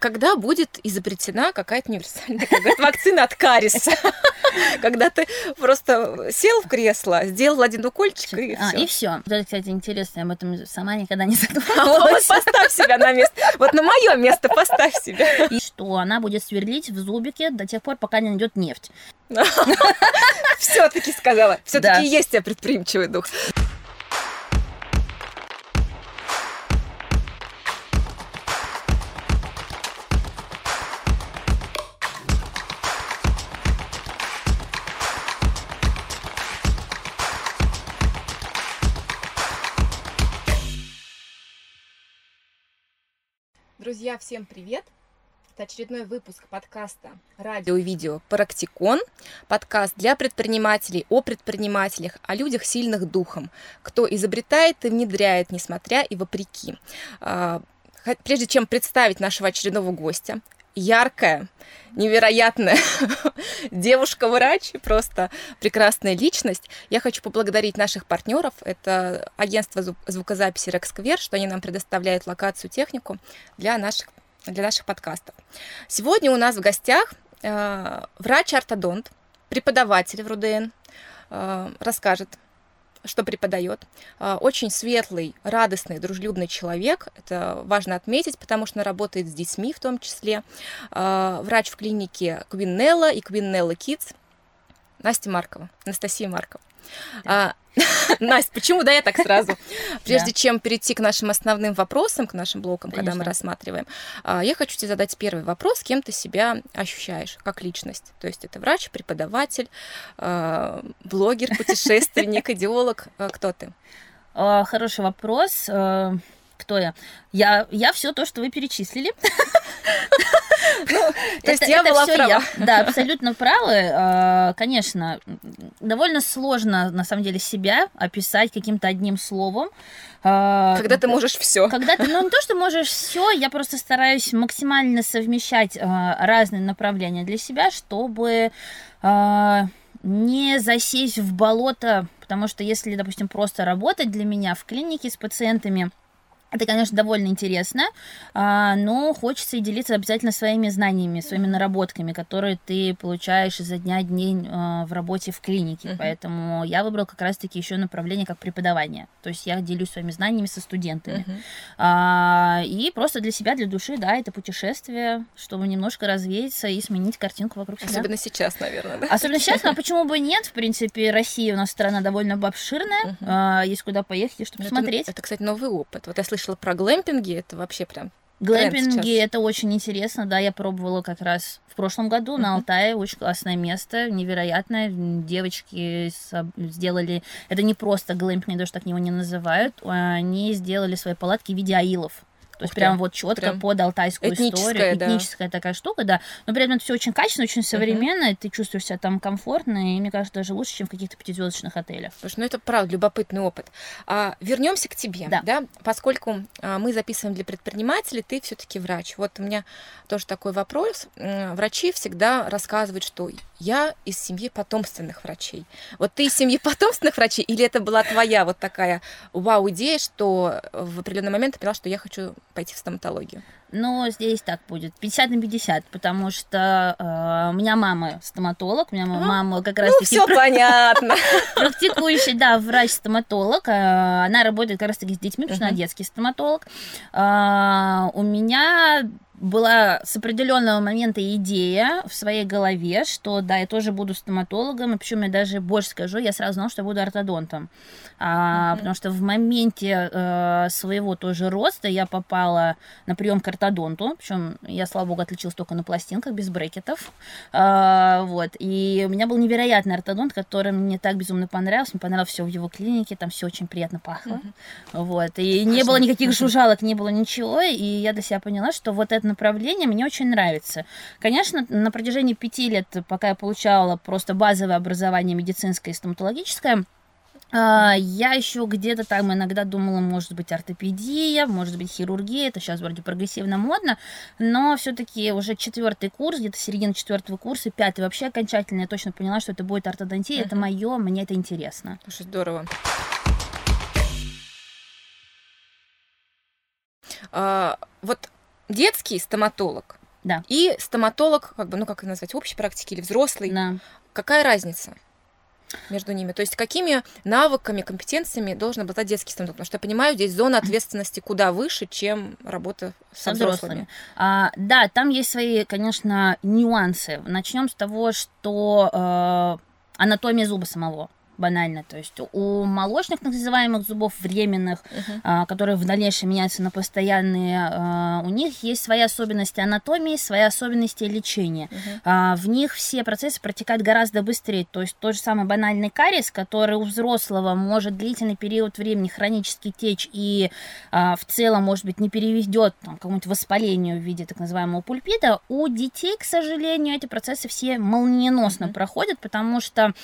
когда будет изобретена какая-то универсальная вакцина от кариеса? Когда ты просто сел в кресло, сделал один укольчик и а, все. И все. Это, кстати, интересно, я об этом сама никогда не А задумывалась. поставь себя на место. Вот на мое место поставь себя. И что она будет сверлить в зубике до тех пор, пока не найдет нефть. Все-таки сказала. Все-таки есть у тебя предприимчивый дух. Друзья, всем привет! Это очередной выпуск подкаста «Радио и видео Практикон». Подкаст для предпринимателей, о предпринимателях, о людях сильных духом, кто изобретает и внедряет, несмотря и вопреки. А, Прежде чем представить нашего очередного гостя, яркая, невероятная девушка-врач, просто прекрасная личность. Я хочу поблагодарить наших партнеров. Это агентство зву- звукозаписи Рексквер, что они нам предоставляют локацию, технику для наших, для наших подкастов. Сегодня у нас в гостях э, врач-ортодонт, преподаватель в РУДН, э, расскажет, что преподает. Э, Очень светлый, радостный, дружелюбный человек. Это важно отметить, потому что он работает с детьми в том числе. Э, Врач в клинике Квиннелла и Квиннелла Kids. Настя Маркова, Анастасия Маркова. А, Настя, почему да я так сразу? Прежде Да. чем перейти к нашим основным вопросам, к нашим блокам, когда мы Конечно. рассматриваем, а, я хочу тебе задать первый вопрос, кем ты себя ощущаешь как личность? То есть это врач, преподаватель, а, блогер, путешественник, идеолог. А, Кто ты? Хороший вопрос. Кто я? Я, я все то, что вы перечислили. То есть я была права. Да, абсолютно правы. А, Конечно, довольно сложно, на самом деле, себя описать каким-то одним словом. А, Когда ты можешь все. Когда ты, ну не то, что можешь все, я просто стараюсь максимально совмещать а, разные направления для себя, чтобы не засесть в болото, потому что если, допустим, просто работать для меня в клинике с пациентами, это, конечно, довольно интересно, а, но хочется и делиться обязательно своими знаниями, своими наработками, которые ты получаешь изо дня в день а, в работе в клинике. Мгм. Поэтому я выбрала как раз-таки еще направление как преподавание. То есть я делюсь своими знаниями со студентами. А, и просто для себя, для души, да, это путешествие, чтобы немножко развеяться и сменить картинку вокруг себя. Особенно сейчас, наверное, да? Особенно сейчас, но почему бы нет? В принципе, Россия у нас страна довольно обширная, а, есть куда поехать, чтобы Это- посмотреть. Это, кстати, новый опыт. Вот я слышала про глэмпинги, это вообще прям Глэмпинги это очень интересно, да, я пробовала как раз в прошлом году на. Алтае, очень классное место, невероятное, девочки сделали, это не просто глэмпинг, даже так его не называют, а они сделали свои палатки в виде аилов. То есть прям вот четко прям под алтайскую этническая, историю, да. этническая такая штука, да. Но при этом это все очень качественно, очень современно, и ты чувствуешь себя там комфортно, и мне кажется, даже лучше, чем в каких-то пятизвездочных отелях. Слушай, ну это правда любопытный опыт. А, вернемся к тебе, Да. поскольку а, мы записываем для предпринимателей, ты все-таки врач. Вот у меня тоже такой вопрос. Врачи всегда рассказывают, что я из семьи потомственных врачей. Вот ты из семьи потомственных врачей, или это была твоя вот такая вау-идея, что в определенный момент ты поняла, что я хочу пойти в стоматологию? Но здесь так будет, 50 на 50, потому что э, у меня мама стоматолог, у меня А, мама как Ну, раз-таки все понятно. практикующий, да, врач-стоматолог. э, Она работает как раз-таки с детьми, потому что она детский стоматолог. А, У меня была с определенного момента идея в своей голове, что да, я тоже буду стоматологом, и причем я даже больше скажу, я сразу знала, что я буду ортодонтом. А, Мгм. Потому что в моменте э, своего тоже роста я попала на прием к ортодонту, причем я, слава богу, отличилась только на пластинках, без брекетов. А, вот. И у меня был невероятный ортодонт, который мне так безумно понравился. Мне понравилось все в его клинике, там все очень приятно пахло. Мгм. Вот. И не Важно. было никаких жужжалок, не было ничего. И я для себя поняла, что вот это направление мне очень нравится. Конечно, на протяжении пяти лет, пока я получала просто базовое образование медицинское и стоматологическое, а, Я еще где-то там иногда думала, может быть, ортопедия, может быть, хирургия. Это сейчас вроде прогрессивно модно. Но все-таки уже четвертый курс, где-то середина четвертого курса, пятый вообще окончательно я точно поняла, что это будет ортодонтия. Это Мгм. мое, мне это интересно. Слушай, здорово. А, вот детский стоматолог Да. и стоматолог, как бы, ну как назвать, общей практики или взрослый. Да. Какая разница между ними? То есть какими навыками, компетенциями должен обладать детский стоматолог? Потому что я понимаю, здесь зона ответственности куда выше, чем работа со, со взрослыми. взрослыми. А, да, там есть свои, конечно, нюансы. Начнем с того, что э, анатомия зуба самого банально. То есть у молочных так называемых зубов временных, Мгм. а, которые в дальнейшем меняются на постоянные, а, у них есть свои особенности анатомии, свои особенности лечения. Мгм. А, в них все процессы протекают гораздо быстрее. То есть тот же самый банальный кариес, который у взрослого может длительный период времени хронически течь и а, в целом, может быть, не переведет там, к какому-нибудь воспалению в виде так называемого пульпита, у детей, к сожалению, эти процессы все молниеносно Мгм. проходят, потому что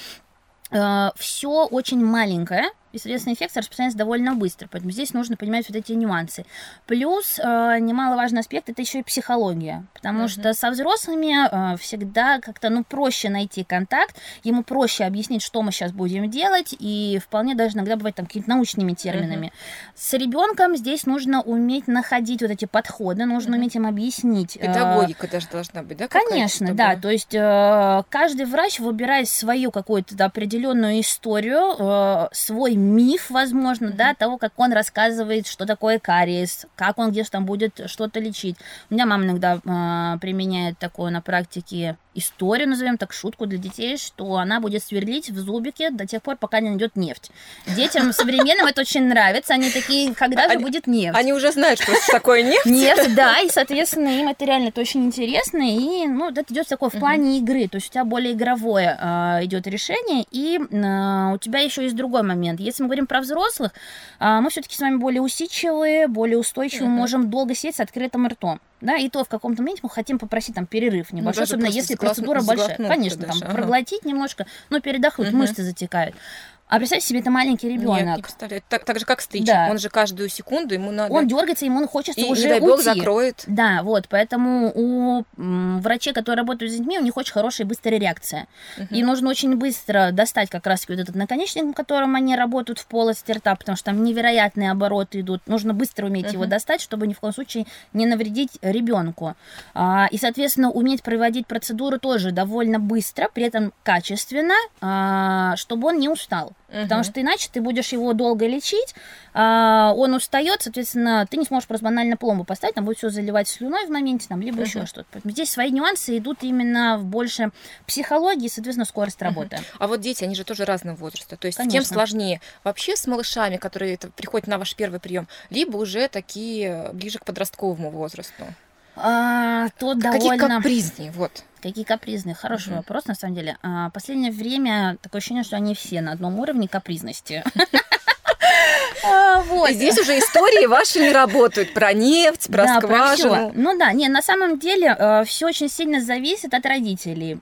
все очень маленькое, и, соответственно, инфекция распространяется довольно быстро. Поэтому здесь нужно понимать вот эти нюансы. Плюс э, немаловажный аспект это еще и психология. Потому Мгм. что со взрослыми э, всегда как-то ну, проще найти контакт, ему проще объяснить, что мы сейчас будем делать, и вполне даже иногда бывает там какими-то научными терминами. С ребенком здесь нужно уметь находить вот эти подходы, нужно Мгм. уметь им объяснить. э, Педагогика даже должна быть, да? Конечно, чтобы- да. То есть э, каждый врач выбирает свою какую-то да, определенную историю, э, свой миф, возможно, да, того, как он рассказывает, что такое кариес, как он где-то там будет что-то лечить. У меня мама иногда э, применяет такое на практике историю, назовем так, шутку для детей, что она будет сверлить в зубике до тех пор, пока не найдет нефть. Детям современным это очень нравится. Они такие, когда же будет нефть? Они уже знают, что такое нефть. Нефть, да, и, соответственно, им это реально это очень интересно, и, ну, это идет такое в плане игры, то есть у тебя более игровое а, идет решение, и а, у тебя еще есть другой момент. Если мы говорим про взрослых, а, мы все-таки с вами более усидчивые, более устойчивые, можем долго сидеть с открытым ртом. Да, и то в каком-то моменте мы хотим попросить там перерыв небольшой, Ну, особенно если процедура большая. Конечно, там ага. проглотить немножко, но передохнуть, Мгм. мышцы затекают. А представьте себе, это маленький Нет, ребенок. не представляю. Так, так же, как стричь. Да. Он же каждую секунду ему надо... Он дергается, ему хочется и, уже бог, уйти. закроет. Да, вот, поэтому у врачей, которые работают с детьми, у них очень хорошая и быстрая реакция. Мгм. И нужно очень быстро достать как раз вот этот наконечник, которым они работают в полости рта, потому что там невероятные обороты идут. Нужно быстро уметь его Мгм. достать, чтобы ни в коем случае не навредить ребенку. А, и, соответственно, уметь проводить процедуры тоже довольно быстро, при этом качественно, а, чтобы он не устал. Потому Мгм. что иначе ты будешь его долго лечить, а, он устает, соответственно, ты не сможешь просто банально пломбу поставить, там будет все заливать слюной в моменте, там, либо еще Мгм. что-то. Поэтому здесь свои нюансы идут именно в больше психологии, соответственно, скорость работы. А вот дети, они же тоже разного возраста. То есть тем Конечно. сложнее вообще с малышами, которые приходят на ваш первый прием, либо уже такие ближе к подростковому возрасту. А, то Какие довольно... капризнее, вот. Какие капризные? Хороший Мгм. вопрос, на самом деле. А, последнее время такое ощущение, что они все на одном уровне капризности. А, Вот. И здесь уже истории ваши не работают про нефть, про Да, про скважину. Ну да, не, на самом деле все очень сильно зависит от родителей.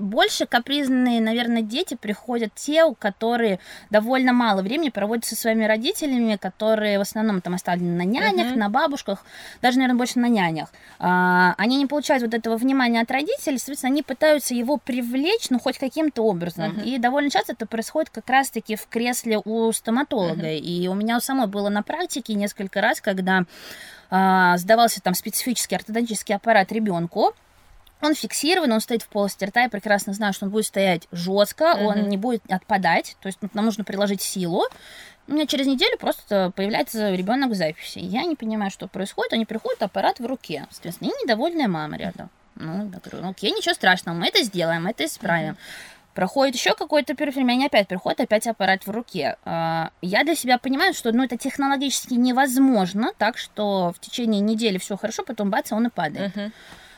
Больше капризные, наверное, дети приходят те, у которые довольно мало времени проводят со своими родителями, которые в основном там оставлены на нянях, Мгм. на бабушках, даже, наверное, больше на нянях. А, Они не получают вот этого внимания от родителей, соответственно, они пытаются его привлечь, ну, хоть каким-то образом. Мгм. И довольно часто это происходит как раз-таки в кресле у стоматолога. И у меня у самой было на практике несколько раз, когда а, сдавался там специфический ортодонтический аппарат ребенку. Он фиксирован, он стоит в полости рта, я прекрасно знаю, что он будет стоять жестко, он Мгм. не будет отпадать, то есть нам нужно приложить силу. У меня через неделю просто появляется ребенок в записи. Я не понимаю, что происходит, они приходят, аппарат в руке, соответственно, и недовольная мама рядом. Ну, я говорю, ну окей, ничего страшного, мы это сделаем, мы это исправим. Проходит еще какой-то период времени, они опять приходят, опять аппарат в руке. А, Я для себя понимаю, что ну, это технологически невозможно, так что в течение недели все хорошо, потом бац, он и падает.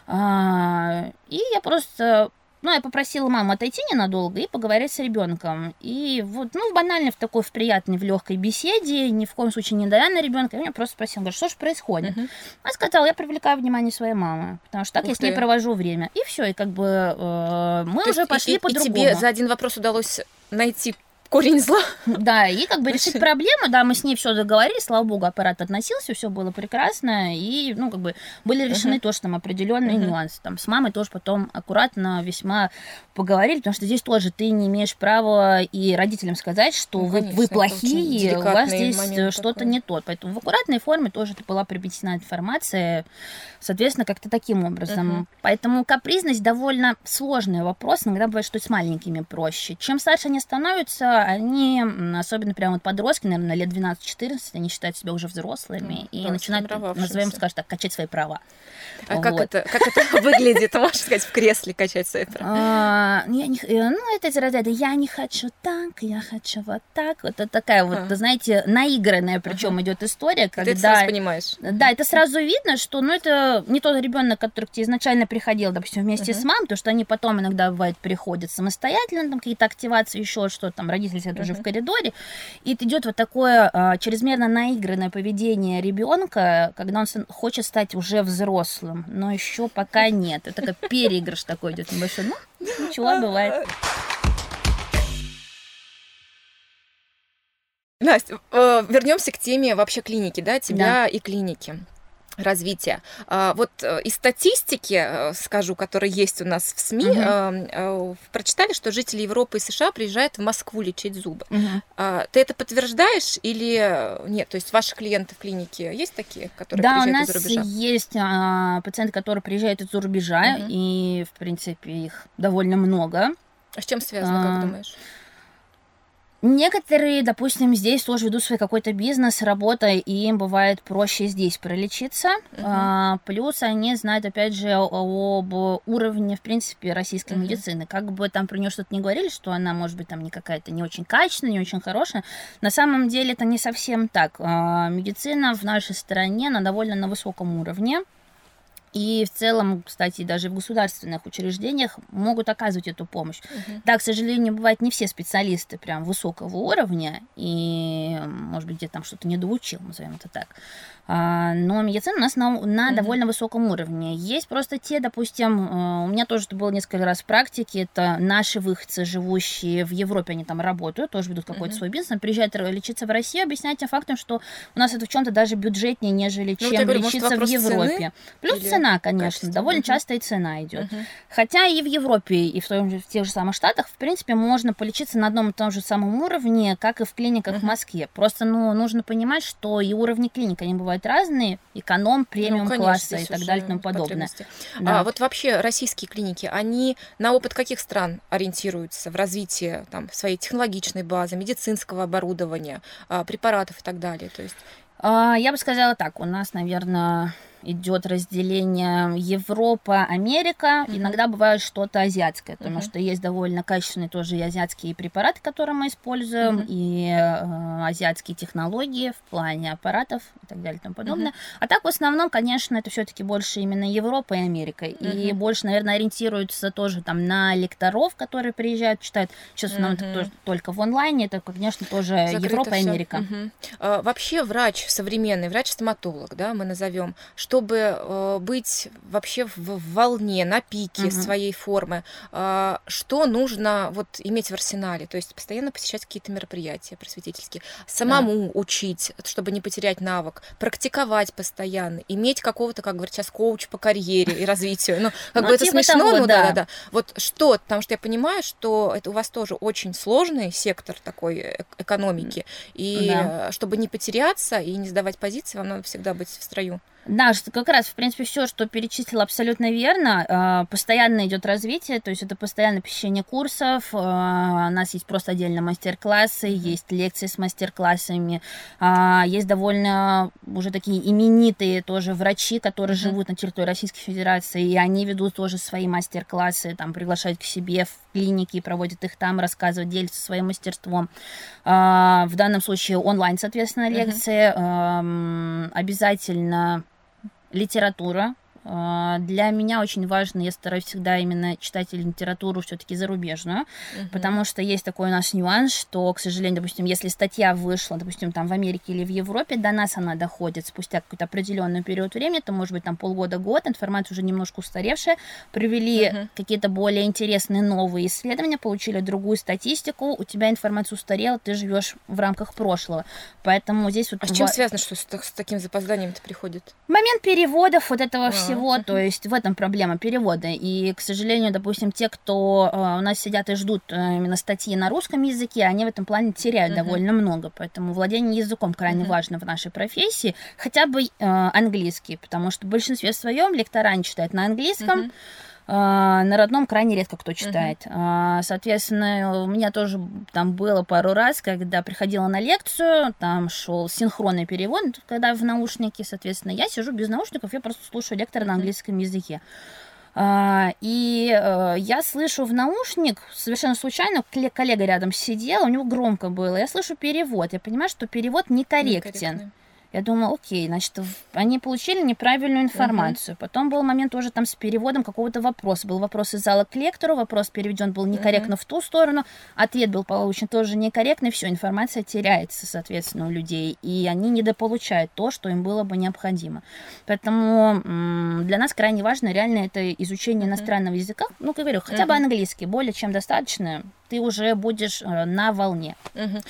А, И я просто, ну, я попросила маму отойти ненадолго и поговорить с ребенком. И вот, ну, банально в такой, в приятной, в легкой беседе, ни в коем случае не давя на ребенка, я меня просто спросила, говорю, что же происходит? Мгм. Она сказала, я привлекаю внимание своей мамы, потому что так Ух я с ней провожу время. И все, и как бы э, мы То уже пошли и- по и тебе за один вопрос удалось найти корень зла. Да, и как бы решить проблему, да, мы с ней все договорились, слава богу, аппарат относился, все было прекрасно, и, ну, как бы были решены uh-huh. тоже там определенные uh-huh. нюансы. Там с мамой тоже потом аккуратно весьма поговорили, потому что здесь тоже ты не имеешь права и родителям сказать, что ну, вы, конечно, вы плохие, у вас здесь что-то не то. Поэтому в аккуратной форме тоже это была приобретена информация, соответственно, как-то таким образом. Uh-huh. Поэтому капризность довольно сложный вопрос, иногда бывает, что с маленькими проще. Чем старше они становятся, они, особенно прямо вот подростки, наверное, лет 12-14, они считают себя уже взрослыми mm, и начинают, назовем, скажем так, качать свои права. А вот. как, это, как это выглядит, можешь сказать, в кресле качать свои права? А, я не, э, ну, это разряда «я не хочу так, я хочу вот так». Вот это такая вот, а. знаете, наигранная причем идет история. Ты это сразу понимаешь. Да, это сразу видно, что, ну, это не тот ребенок, который к тебе изначально приходил, допустим, вместе с мамой, то что они потом иногда, бывает, приходят самостоятельно, там какие-то активации, еще что-то, там родители сидят уже в коридоре, и идет вот такое а, чрезмерно наигранное поведение ребенка, когда он хочет стать уже взрослым, но еще пока нет. Это как переигрыш такой идет небольшой. Ну, ничего, бывает. Настя, э, вернемся к теме вообще клиники, да, тебя да. и клиники развития. А, вот э, из статистики, э, скажу, которая есть у нас в СМИ, угу. прочитали, что жители Европы и США приезжают в Москву лечить зубы. Угу. Ты это подтверждаешь или нет? То есть ваши клиенты в клинике есть такие, которые да, приезжают из за рубежа? Да, у нас есть а, пациенты, которые приезжают из-за рубежа, угу. и, в принципе, их довольно много. А с чем связано, а, как думаешь? Некоторые, допустим, здесь тоже ведут свой какой-то бизнес, работа, и им бывает проще здесь пролечиться. Uh-huh. А, плюс они знают, опять же, об уровне, в принципе, российской uh-huh. медицины. Как бы там про нее что-то не говорили, что она, может быть, там не какая-то не очень качественная, не очень хорошая. На самом деле это не совсем так. А, медицина в нашей стране, на довольно на высоком уровне. И в целом, кстати, даже в государственных учреждениях могут оказывать эту помощь. Угу. Да, к сожалению, бывает не все специалисты прям высокого уровня, и, может быть, где-то там что-то недоучил, назовем это так. А, но медицина у нас на, на mm-hmm. довольно высоком уровне. Есть просто те, допустим, э, у меня тоже это было несколько раз в практике, это наши выходцы, живущие в Европе, они там работают, тоже ведут какой-то mm-hmm. свой бизнес, приезжают лечиться в Россию, объяснять тем фактом, что у нас это в чем-то даже бюджетнее, нежели ну, чем говорю, лечиться может, в Европе. Цены? Плюс Или цена, конечно, довольно mm-hmm. часто и цена идет. Mm-hmm. Хотя и в Европе, и в, том же, в тех же самых Штатах, в принципе, можно полечиться на одном и том же самом уровне, как и в клиниках mm-hmm. в Москве. Просто, ну, нужно понимать, что и уровни клиник, они бывают разные, эконом, премиум ну, конечно, класса и так далее и тому подобное. Да. А вот вообще российские клиники, они на опыт каких стран ориентируются в развитии там, своей технологичной базы, медицинского оборудования, а, препаратов и так далее? То есть... А, я бы сказала так, у нас, наверное, идет разделение Европа, Америка. Mm-hmm. Иногда бывает что-то азиатское, потому mm-hmm. что есть довольно качественные тоже и азиатские препараты, которые мы используем, mm-hmm. и э, азиатские технологии в плане аппаратов и так далее и тому подобное. Mm-hmm. А так в основном, конечно, это все-таки больше именно Европа и Америка. Mm-hmm. И больше, наверное, ориентируются тоже там на лекторов, которые приезжают, читают. Сейчас mm-hmm. это тоже, только в онлайне. Это, конечно, тоже Закрыто Европа и Америка. Mm-hmm. А, вообще врач современный, врач-стоматолог, да, мы назовем, чтобы э, быть вообще в волне, на пике угу. своей формы, э, что нужно вот иметь в арсенале? То есть постоянно посещать какие-то мероприятия просветительские, самому да. учить, чтобы не потерять навык, практиковать постоянно, иметь какого-то, как говорят сейчас, коуч по карьере и развитию. Ну, как ну, бы это типа смешно, ну да, да, да. Вот что, потому что я понимаю, что это у вас тоже очень сложный сектор такой э, экономики, и чтобы не потеряться и не сдавать позиции, вам надо всегда быть в строю. Да, что как раз, в принципе, все, что перечислила, абсолютно верно. А, постоянно идет развитие, то есть это постоянное посещение курсов. А, у нас есть просто отдельно мастер-классы, есть лекции с мастер-классами, а, есть довольно уже такие именитые тоже врачи, которые mm-hmm. живут на территории Российской Федерации, и они ведут тоже свои мастер-классы, там приглашают к себе в клиники, проводят их там, рассказывают, делятся своим мастерством. В данном случае онлайн, соответственно, лекции. Mm-hmm. Обязательно литература, для меня очень важно, я стараюсь всегда именно читать литературу все-таки зарубежную, угу. потому что есть такой у нас нюанс, что, к сожалению, допустим, если статья вышла, допустим, там в Америке или в Европе, до нас она доходит спустя какой-то определенный период времени, это может быть там полгода-год, информация уже немножко устаревшая, привели угу. какие-то более интересные новые исследования, получили другую статистику, у тебя информация устарела, ты живешь в рамках прошлого. Поэтому здесь вот... А с чем связано, что с, с таким запозданием это приходит? Момент переводов вот этого а, всего, uh-huh. то есть в этом проблема перевода. И, к сожалению, допустим, те, кто э, у нас сидят и ждут э, именно статьи на русском языке, они в этом плане теряют довольно много. Поэтому владение языком крайне важно в нашей профессии. Хотя бы э, английский, потому что в большинстве своем лектора не читают на английском. А, на родном крайне редко кто читает. Uh-huh. Соответственно, у меня тоже там было пару раз, когда приходила на лекцию, там шел синхронный перевод, когда в наушнике, соответственно, я сижу без наушников, я просто слушаю лектора на английском языке. Uh, и uh, я слышу в наушник, совершенно случайно, коллега рядом сидел, у него громко было, я слышу перевод, я понимаю, что перевод некорректен. Некорректный. Я думала, окей, значит, они получили неправильную информацию. Uh-huh. Потом был момент тоже там с переводом какого-то вопроса. Был вопрос из зала к лектору, вопрос переведен был некорректно uh-huh. в ту сторону, ответ был получен тоже некорректный, все, информация теряется, соответственно, у людей, и они недополучают то, что им было бы необходимо. Поэтому м- для нас крайне важно реально это изучение uh-huh. иностранного языка. Ну, как говорю, хотя uh-huh. бы английский, более чем достаточно, ты уже будешь э, на волне. Uh-huh.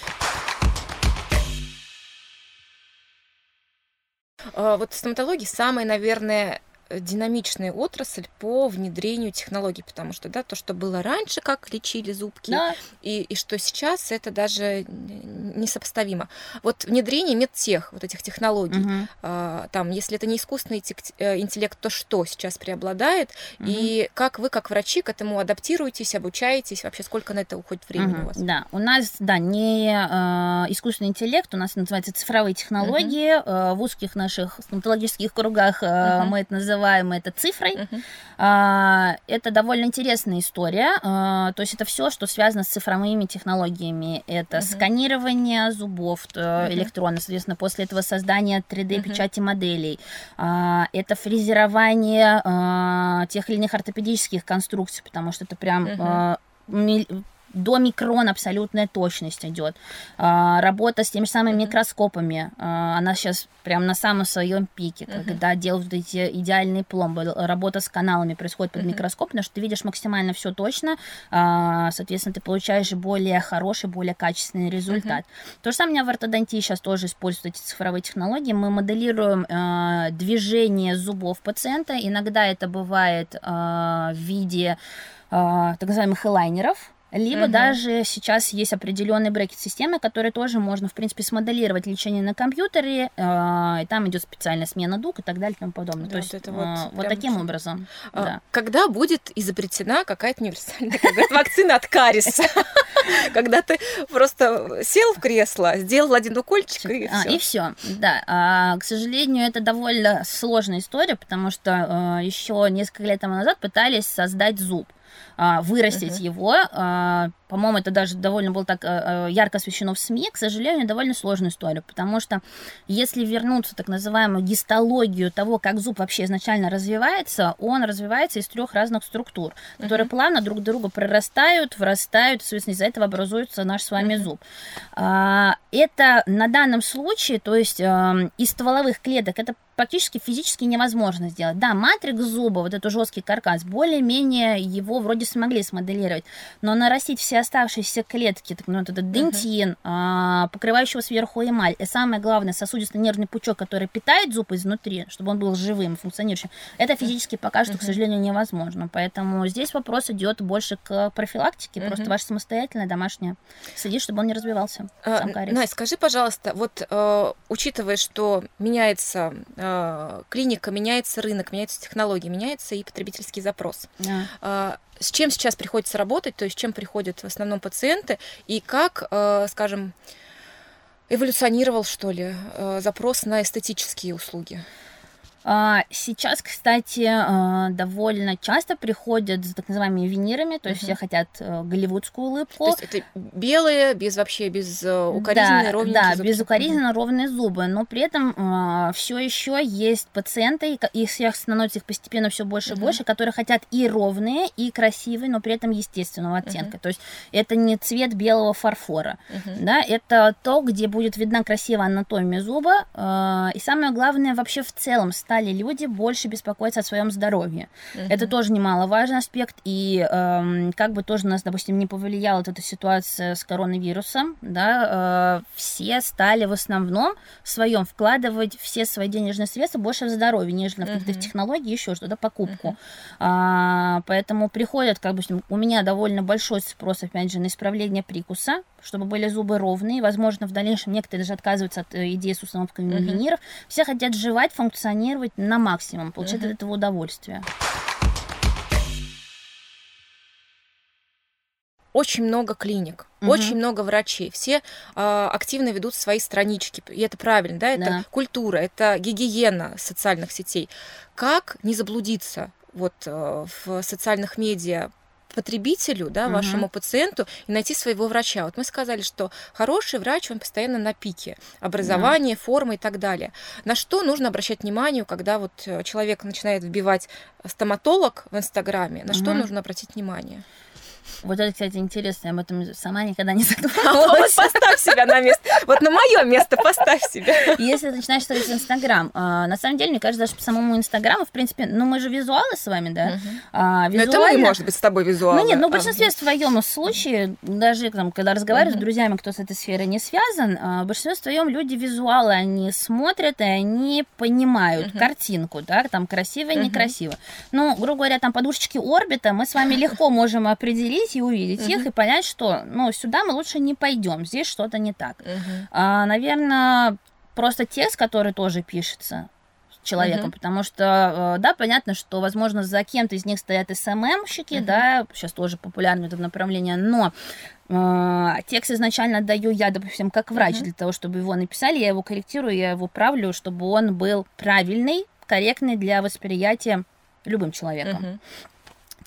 А, вот стоматология самая, наверное, динамичная отрасль по внедрению технологий, потому что да, то, что было раньше, как лечили зубки, да. и, и что сейчас, это даже несопоставимо. Вот внедрение медтех, вот этих технологий, угу. а, там, если это не искусственный э, интеллект, то что сейчас преобладает, угу. и как вы, как врачи, к этому адаптируетесь, обучаетесь, вообще сколько на это уходит времени угу. у вас? Да, у нас, да, не э, искусственный интеллект, у нас называется цифровые технологии, угу. э, в узких наших стоматологических кругах э, угу. мы это называем называем это цифрой. Uh-huh. А, это довольно интересная история. А, то есть это все, что связано с цифровыми технологиями. Это uh-huh. сканирование зубов uh-huh. электронно, соответственно, после этого создание 3D-печати uh-huh. моделей. А, это фрезерование а, тех или иных ортопедических конструкций, потому что это прям... Uh-huh до микрон абсолютная точность идет. А, работа с теми же самыми микроскопами, а, она сейчас прям на самом своем пике, когда делают эти идеальные пломбы. Работа с каналами происходит под uh-huh. микроскопом, потому что ты видишь максимально все точно, а, соответственно, ты получаешь более хороший, более качественный результат. То же самое в ортодонтии сейчас тоже используют эти цифровые технологии. Мы моделируем движение зубов пациента. Иногда это бывает в виде так называемых элайнеров, либо угу. даже сейчас есть определенные брекет-системы, которые тоже можно, в принципе, смоделировать лечение на компьютере, э, и там идет специальная смена дуг и так далее и тому подобное. Да, То есть это вот, э, вот таким все. образом. А, да. Когда будет изобретена какая-то универсальная вакцина от кариеса? Когда ты просто сел в кресло, сделал один укольчик и все. А, и все, да. А, к сожалению, это довольно сложная история, потому что э, еще несколько лет тому назад пытались создать зуб. А, вырастить uh-huh. его. А, по-моему, это даже довольно было так а, ярко освещено в СМИ, к сожалению, довольно сложную историю, потому что если вернуться так называемую гистологию того, как зуб вообще изначально развивается, он развивается из трех разных структур, которые uh-huh. плавно друг друга прорастают, вырастают, соответственно, из-за этого образуется наш с вами uh-huh. зуб. Это на данном случае, то есть из стволовых клеток, это практически физически невозможно сделать. Да, матрикс зуба, вот этот жесткий каркас, более-менее его вроде смогли смоделировать, но нарастить все оставшиеся клетки, так ну, вот этот дентин, uh-huh. покрывающего сверху эмаль, и самое главное, сосудистый нервный пучок, который питает зуб изнутри, чтобы он был живым, функционирующим, это физически пока что, uh-huh. к сожалению, невозможно. Поэтому здесь вопрос идет больше к профилактике, uh-huh. просто ваше самостоятельное домашнее следить, чтобы он не развивался. Uh, кариес. Настя, скажи, пожалуйста, вот uh, учитывая, что меняется Э, клиника, меняется рынок, меняются технологии, меняется и потребительский запрос. Yeah. С чем сейчас приходится работать, то есть чем приходят в основном пациенты, и как, э, скажем, эволюционировал, что ли, э, запрос на эстетические услуги? А, сейчас, кстати, а, довольно часто приходят с так называемыми винирами, то есть все хотят э, голливудскую улыбку. То есть это белые, без вообще, без э, укоризненные, да, ровненькие Да, зубки. без укоризненно ровные зубы, но при этом все еще есть пациенты, и и их становится их постепенно все больше и Мгм. больше, которые хотят и ровные, и красивые, но при этом естественного оттенка. То есть это не цвет белого фарфора. Мгм. Да, это то, где будет видна красивая анатомия зуба. И самое главное, вообще в целом стали люди больше беспокоиться о своем здоровье. Мгм. Это тоже немаловажный аспект. И эм, как бы тоже нас, допустим, не повлияла вот эта ситуация с коронавирусом, да, э, все стали в основном в своем вкладывать все свои денежные средства больше в здоровье, нежели в какие-то технологии, еще что-то, покупку. А, поэтому приходят, как бы, у меня довольно большой спрос, опять же, на исправление прикуса, чтобы были зубы ровные. Возможно, в дальнейшем некоторые даже отказываются от э, идеи с установками Мгм. виниров. Все хотят жевать, функционировать на максимум, получать Мгм. от этого удовольствие. очень много клиник, Мгм. очень много врачей. Все а, активно ведут свои странички. И это правильно, да? Это Да. культура, это гигиена социальных сетей. Как не заблудиться вот э, в социальных медиа потребителю, да, вашему пациенту и найти своего врача. Вот мы сказали, что хороший врач, он постоянно на пике образования, формы и так далее. На что нужно обращать внимание, когда вот э, человек начинает вбивать стоматолог в Инстаграме, на что Мгм. нужно обратить внимание? Вот это, кстати, интересно, я об этом сама никогда не Вот задумывалась. поставь себя на место. Вот на мое место поставь себя. Если ты начинаешь строить Инстаграм, а, на самом деле, мне кажется, даже по самому Инстаграму, в принципе, ну мы же визуалы с вами, да? А, Но это мы, может быть, с тобой визуально. Ну нет, ну в А, большинстве своем случае, даже там, когда разговариваю Мгм. с друзьями, кто с этой сферой не связан, в большинстве своем люди визуалы, они смотрят и они понимают картинку, да, там красиво некрасиво. Ну, грубо говоря, там подушечки орбита мы с вами легко можем определить и увидеть их Мгм. и понять, что, ну, сюда мы лучше не пойдем, здесь что-то не так. Мгм. А, наверное, просто текст, который тоже пишется человеком, Мгм. потому что, э, да, понятно, что, возможно, за кем-то из них стоят СММщики, Мгм. да, сейчас тоже популярно это направление, но э, текст изначально даю я, допустим, как врач, Мгм. для того, чтобы его написали, я его корректирую, я его правлю, чтобы он был правильный, корректный для восприятия любым человеком. Мгм.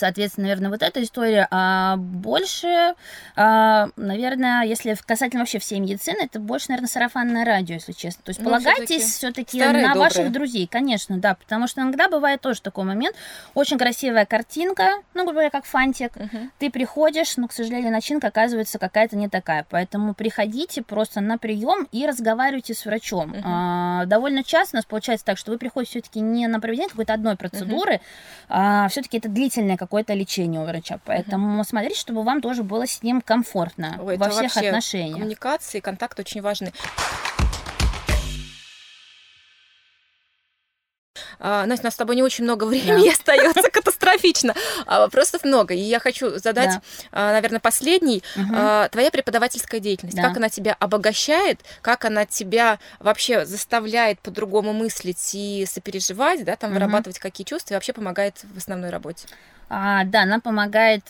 Соответственно, наверное, вот эта история. А больше, а, наверное, если касательно вообще всей медицины, это больше, наверное, сарафанное радио, если честно. То есть Ну, полагайтесь все-таки на добрые. ваших друзей, конечно, да, потому что иногда бывает тоже такой момент. Очень красивая картинка, ну, грубо говоря, как фантик. Мгм. Ты приходишь, но, к сожалению, начинка оказывается какая-то не такая. Поэтому приходите просто на прием и разговаривайте с врачом. Мгм. А, довольно часто у нас получается так, что вы приходите все-таки не на проведение какой-то одной процедуры, а все-таки это длительное какое-то лечение у врача. Поэтому смотрите, чтобы вам тоже было с ним комфортно Ой, во всех отношениях. Коммуникации, контакт очень важны. А, Настя, у нас с тобой не очень много времени остается, катастрофично. А вопросов много. И я хочу задать, Да. а, наверное, последний. А, Твоя преподавательская деятельность, Да. как она тебя обогащает, как она тебя вообще заставляет по-другому мыслить и сопереживать, да, там Мгм. вырабатывать какие чувства и вообще помогает в основной работе? А, да, она помогает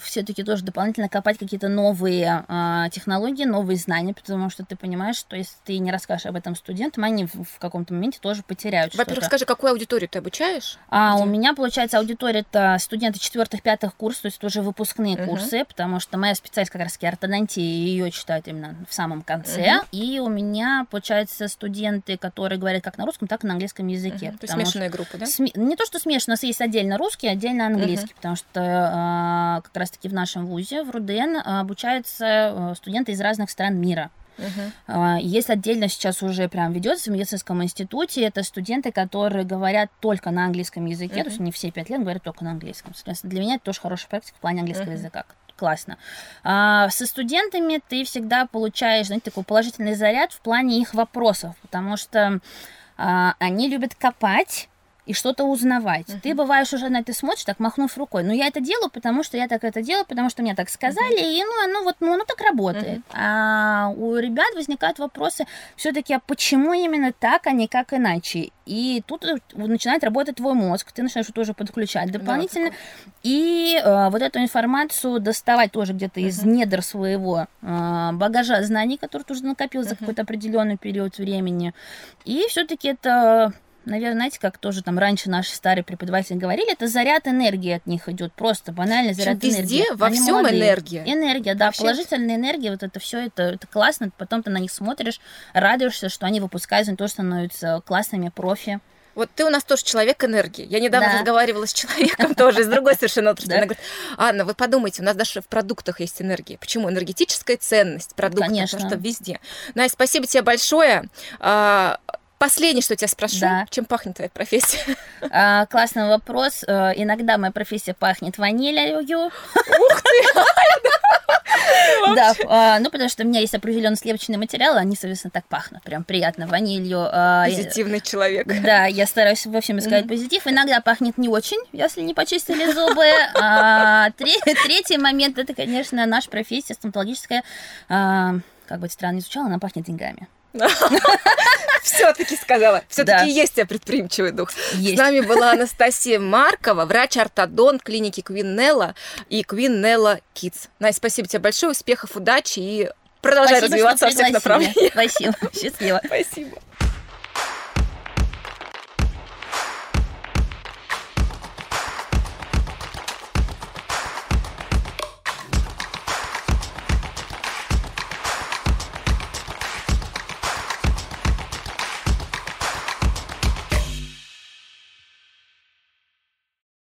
все-таки тоже дополнительно копать какие-то новые а, технологии, новые знания, потому что ты понимаешь, что если ты не расскажешь об этом студентам, они в, в каком-то моменте тоже потеряют Во-первых, скажи, какую аудиторию ты обучаешь? А Где? у меня, получается, аудитория это студенты четвертых-пятых курсов, то есть уже выпускные Мгм. курсы, потому что моя специальность как раз ортодонтия, и ее читают именно в самом конце. Мгм. И у меня, получается, студенты, которые говорят как на русском, так и на английском языке. Мгм. То есть потому что- смешанная группа, да? Сме- Не то, что смешно, у нас есть отдельно русский, отдельно английский, потому что а, как раз-таки в нашем вузе, в РУДН, а, обучаются а, студенты из разных стран мира. А, Есть отдельно сейчас уже прям ведется в медицинском институте, это студенты, которые говорят только на английском языке, то есть не все пять лет говорят только на английском. Соответственно, для меня это тоже хорошая практика в плане английского Мгм. языка. Классно. А, со студентами ты всегда получаешь, знаете, такой положительный заряд в плане их вопросов, потому что а, они любят копать и что-то узнавать. Мгм. Ты бываешь уже на это смотришь, так махнув рукой. Ну, я это делаю, потому что я так это делаю, потому что мне так сказали, и ну, оно вот, ну, оно так работает. А у ребят возникают вопросы все-таки, а почему именно так, а не как иначе? И тут начинает работать твой мозг, ты начинаешь тоже подключать дополнительно. такое. И э, вот эту информацию доставать тоже где-то из Мгм. недр своего э, багажа знаний, который ты уже накопил за Мгм. какой-то определенный период времени. И все-таки это наверное, знаете, как тоже там раньше наши старые преподаватели говорили, это заряд энергии от них идет, просто банальный заряд Везде, энергии. Везде, во Они всем молодые. энергия. Энергия, да, Вообще положительная энергия, вот это все, это, это классно, потом ты на них смотришь, радуешься, что они выпускают, они тоже становятся классными профи. Вот ты у нас тоже человек энергии. Я недавно Да. разговаривала с человеком тоже из другой совершенно отрасли. Да. Она говорит, Анна, вы подумайте, у нас даже в продуктах есть энергия. Почему? Энергетическая ценность продукта. Конечно. Потому что везде. Настя, спасибо тебе большое. Последнее, что тебя спрошу, Да. чем пахнет твоя профессия? А, классный вопрос. Э, Иногда моя профессия пахнет ванилью. Ух ты! Да, а, ну потому что у меня есть определенный сливочный материал, они, соответственно, так пахнут, прям приятно ванилью. а, Позитивный человек. Да, я стараюсь во всем искать позитив. Иногда пахнет не очень, если не почистили зубы. А тре- третий момент это, конечно, наша профессия стоматологическая. Как бы это странно не звучало, она пахнет деньгами. Все-таки сказала. Все-таки есть у тебя предприимчивый дух. С нами была Анастасия Маркова, врач-ортодонт клиники Nella и Nella Kids. Настя, спасибо тебе большое, успехов, удачи и продолжай развиваться во всех направлениях. Спасибо. Счастливо. Спасибо.